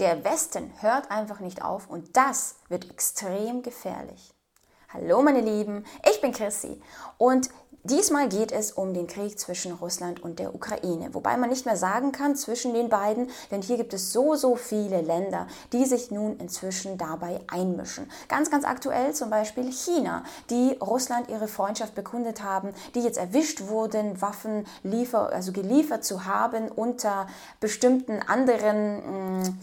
Der Westen hört einfach nicht auf und das wird extrem gefährlich. Hallo meine Lieben, ich bin Chrissy und Diesmal geht es um den Krieg zwischen Russland und der Ukraine, wobei man nicht mehr sagen kann zwischen den beiden, denn hier gibt es so, so viele Länder, die sich nun inzwischen dabei einmischen. Ganz, ganz aktuell zum Beispiel China, die Russland ihre Freundschaft bekundet haben, die jetzt erwischt wurden, Waffen liefer, also geliefert zu haben unter bestimmten anderen mh, hm,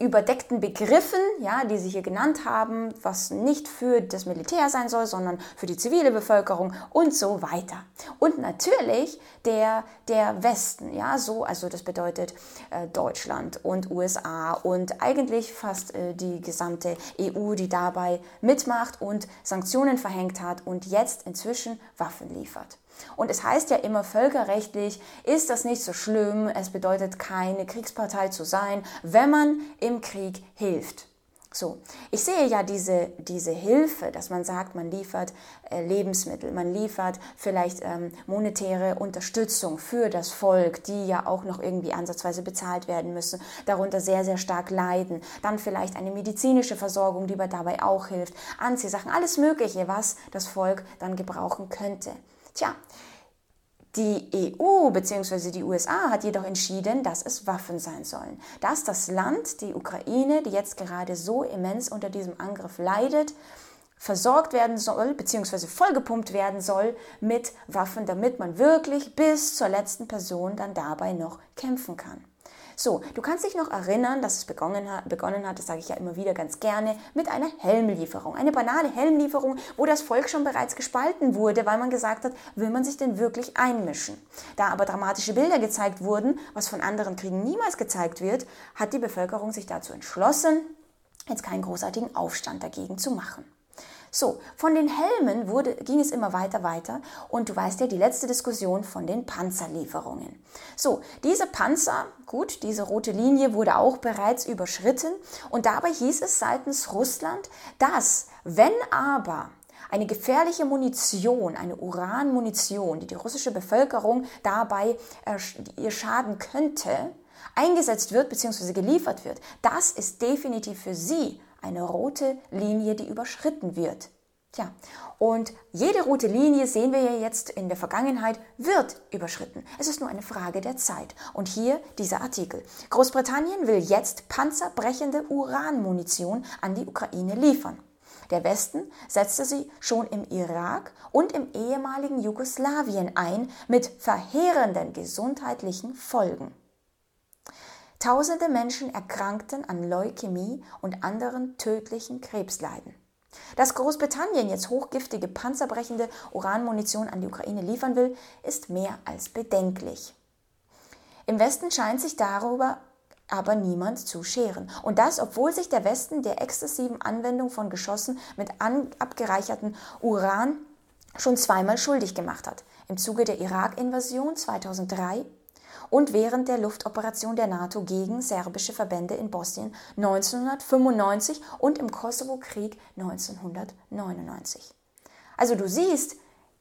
überdeckten Begriffen, ja, die Sie hier genannt haben, was nicht für das Militär sein soll, sondern für die zivile Bevölkerung und so weiter. Und natürlich der, der Westen, ja, so, also das bedeutet äh, Deutschland und USA und eigentlich fast äh, die gesamte EU, die dabei mitmacht und Sanktionen verhängt hat und jetzt inzwischen Waffen liefert. Und es heißt ja immer völkerrechtlich, ist das nicht so schlimm, es bedeutet keine Kriegspartei zu sein, wenn man im Krieg hilft. So, ich sehe ja diese, diese Hilfe, dass man sagt, man liefert äh, Lebensmittel, man liefert vielleicht ähm, monetäre Unterstützung für das Volk, die ja auch noch irgendwie ansatzweise bezahlt werden müssen, darunter sehr, sehr stark leiden. Dann vielleicht eine medizinische Versorgung, die dabei auch hilft, Anziehsachen, alles Mögliche, was das Volk dann gebrauchen könnte. Tja, die EU bzw. die USA hat jedoch entschieden, dass es Waffen sein sollen. Dass das Land, die Ukraine, die jetzt gerade so immens unter diesem Angriff leidet, versorgt werden soll bzw. vollgepumpt werden soll mit Waffen, damit man wirklich bis zur letzten Person dann dabei noch kämpfen kann. So, du kannst dich noch erinnern, dass es begonnen hat, begonnen hat, das sage ich ja immer wieder ganz gerne, mit einer Helmlieferung. Eine banale Helmlieferung, wo das Volk schon bereits gespalten wurde, weil man gesagt hat, will man sich denn wirklich einmischen? Da aber dramatische Bilder gezeigt wurden, was von anderen Kriegen niemals gezeigt wird, hat die Bevölkerung sich dazu entschlossen, jetzt keinen großartigen Aufstand dagegen zu machen. So, von den Helmen wurde, ging es immer weiter, weiter und du weißt ja, die letzte Diskussion von den Panzerlieferungen. So, diese Panzer, gut, diese rote Linie wurde auch bereits überschritten und dabei hieß es seitens Russland, dass, wenn aber eine gefährliche Munition, eine Uranmunition, die die russische Bevölkerung dabei äh, ihr schaden könnte, eingesetzt wird bzw. geliefert wird, das ist definitiv für sie eine rote Linie, die überschritten wird. Tja, und jede rote Linie sehen wir ja jetzt in der Vergangenheit wird überschritten. Es ist nur eine Frage der Zeit. Und hier dieser Artikel. Großbritannien will jetzt panzerbrechende Uranmunition an die Ukraine liefern. Der Westen setzte sie schon im Irak und im ehemaligen Jugoslawien ein mit verheerenden gesundheitlichen Folgen. Tausende Menschen erkrankten an Leukämie und anderen tödlichen Krebsleiden. Dass Großbritannien jetzt hochgiftige, panzerbrechende Uranmunition an die Ukraine liefern will, ist mehr als bedenklich. Im Westen scheint sich darüber aber niemand zu scheren. Und das, obwohl sich der Westen der exzessiven Anwendung von Geschossen mit abgereichertem Uran schon zweimal schuldig gemacht hat. Im Zuge der Irak-Invasion 2003 und während der Luftoperation der NATO gegen serbische Verbände in Bosnien 1995 und im Kosovo-Krieg 1999. Also du siehst,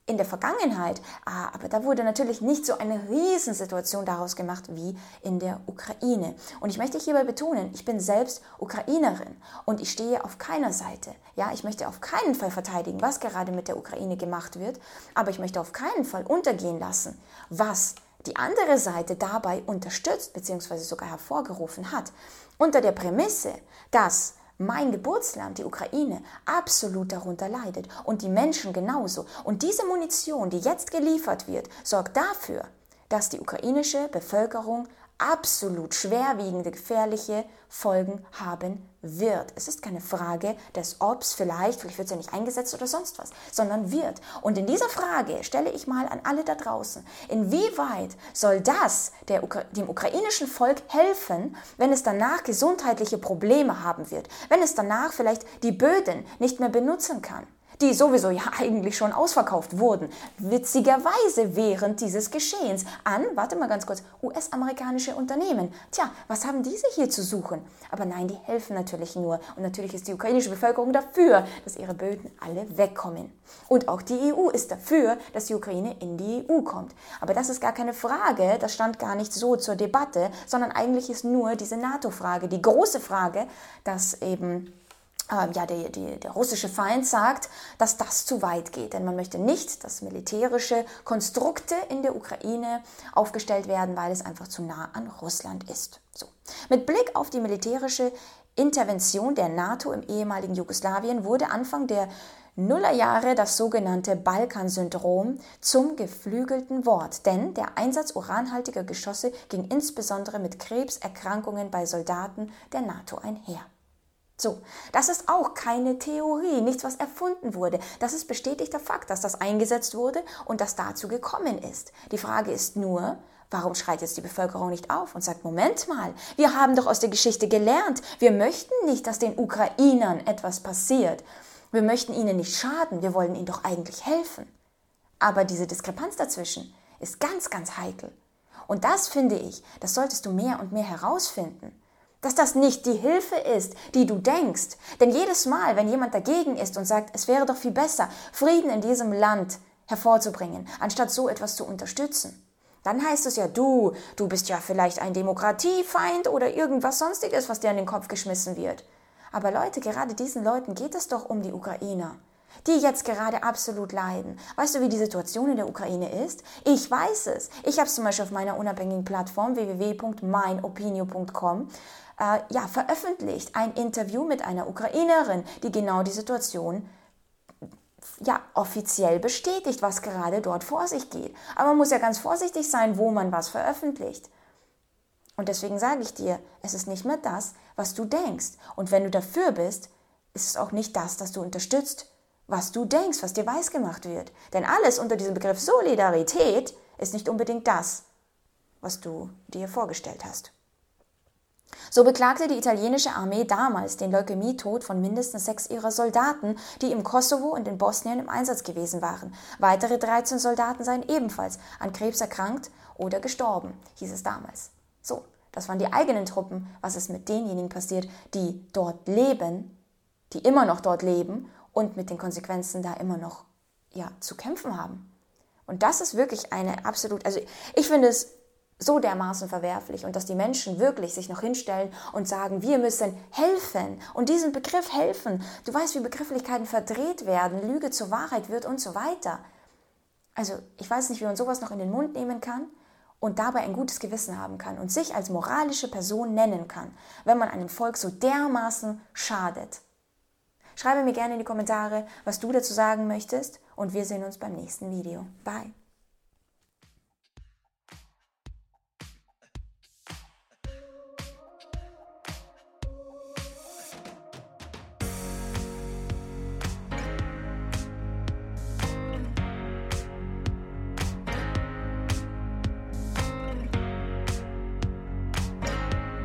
in der Vergangenheit, ah, aber da wurde natürlich nicht so eine Riesensituation daraus gemacht wie in der Ukraine. Und ich möchte hierbei betonen, ich bin selbst Ukrainerin und ich stehe auf keiner Seite. Ja, ich möchte auf keinen Fall verteidigen, was gerade mit der Ukraine gemacht wird, aber ich möchte auf keinen Fall untergehen lassen, was die andere Seite dabei unterstützt bzw. sogar hervorgerufen hat, unter der Prämisse, dass mein Geburtsland, die Ukraine, absolut darunter leidet und die Menschen genauso. Und diese Munition, die jetzt geliefert wird, sorgt dafür, dass die ukrainische Bevölkerung absolut schwerwiegende, gefährliche Folgen haben wird. Es ist keine Frage des Obs vielleicht, vielleicht wird es ja nicht eingesetzt oder sonst was, sondern wird. Und in dieser Frage stelle ich mal an alle da draußen, inwieweit soll das der, dem ukrainischen Volk helfen, wenn es danach gesundheitliche Probleme haben wird, wenn es danach vielleicht die Böden nicht mehr benutzen kann? Die sowieso ja eigentlich schon ausverkauft wurden, witzigerweise während dieses Geschehens an, warte mal ganz kurz, US-amerikanische Unternehmen. Tja, was haben diese hier zu suchen? Aber nein, die helfen natürlich nur. Und natürlich ist die ukrainische Bevölkerung dafür, dass ihre Böden alle wegkommen. Und auch die EU ist dafür, dass die Ukraine in die EU kommt. Aber das ist gar keine Frage, das stand gar nicht so zur Debatte, sondern eigentlich ist nur diese NATO-Frage, die große Frage, dass eben äh, ja, der, der, der russische Feind sagt, dass das zu weit geht. Denn man möchte nicht, dass militärische Konstrukte in der Ukraine aufgestellt werden, weil es einfach zu nah an Russland ist. So. Mit Blick auf die militärische Intervention der NATO im ehemaligen Jugoslawien wurde Anfang der Nullerjahre das sogenannte Balkansyndrom zum geflügelten Wort, denn der Einsatz uranhaltiger Geschosse ging insbesondere mit Krebserkrankungen bei Soldaten der NATO einher. So, das ist auch keine Theorie, nichts, was erfunden wurde. Das ist bestätigter Fakt, dass das eingesetzt wurde und dass dazu gekommen ist. Die Frage ist nur, warum schreit jetzt die Bevölkerung nicht auf und sagt, Moment mal, wir haben doch aus der Geschichte gelernt, wir möchten nicht, dass den Ukrainern etwas passiert. Wir möchten ihnen nicht schaden, wir wollen ihnen doch eigentlich helfen. Aber diese Diskrepanz dazwischen ist ganz, ganz heikel. Und das finde ich, das solltest du mehr und mehr herausfinden dass das nicht die Hilfe ist, die du denkst. Denn jedes Mal, wenn jemand dagegen ist und sagt, es wäre doch viel besser, Frieden in diesem Land hervorzubringen, anstatt so etwas zu unterstützen, dann heißt es ja, du, du bist ja vielleicht ein Demokratiefeind oder irgendwas sonstiges, was dir in den Kopf geschmissen wird. Aber Leute, gerade diesen Leuten geht es doch um die Ukrainer die jetzt gerade absolut leiden. Weißt du, wie die Situation in der Ukraine ist? Ich weiß es. Ich habe es zum Beispiel auf meiner unabhängigen Plattform www.meinopinio.com äh, ja, veröffentlicht. Ein Interview mit einer Ukrainerin, die genau die Situation ja, offiziell bestätigt, was gerade dort vor sich geht. Aber man muss ja ganz vorsichtig sein, wo man was veröffentlicht. Und deswegen sage ich dir, es ist nicht mehr das, was du denkst. Und wenn du dafür bist, ist es auch nicht das, das du unterstützt, was du denkst, was dir weisgemacht wird. Denn alles unter diesem Begriff Solidarität ist nicht unbedingt das, was du dir vorgestellt hast. So beklagte die italienische Armee damals den Leukämietod von mindestens sechs ihrer Soldaten, die im Kosovo und in Bosnien im Einsatz gewesen waren. Weitere 13 Soldaten seien ebenfalls an Krebs erkrankt oder gestorben, hieß es damals. So, das waren die eigenen Truppen. Was ist mit denjenigen passiert, die dort leben, die immer noch dort leben und mit den Konsequenzen da immer noch ja, zu kämpfen haben? Und das ist wirklich eine absolut, also ich finde es so dermaßen verwerflich und dass die Menschen wirklich sich noch hinstellen und sagen, wir müssen helfen und diesen Begriff helfen. Du weißt, wie Begrifflichkeiten verdreht werden, Lüge zur Wahrheit wird und so weiter. Also ich weiß nicht, wie man sowas noch in den Mund nehmen kann und dabei ein gutes Gewissen haben kann und sich als moralische Person nennen kann, wenn man einem Volk so dermaßen schadet. Schreibe mir gerne in die Kommentare, was du dazu sagen möchtest und wir sehen uns beim nächsten Video. Bye.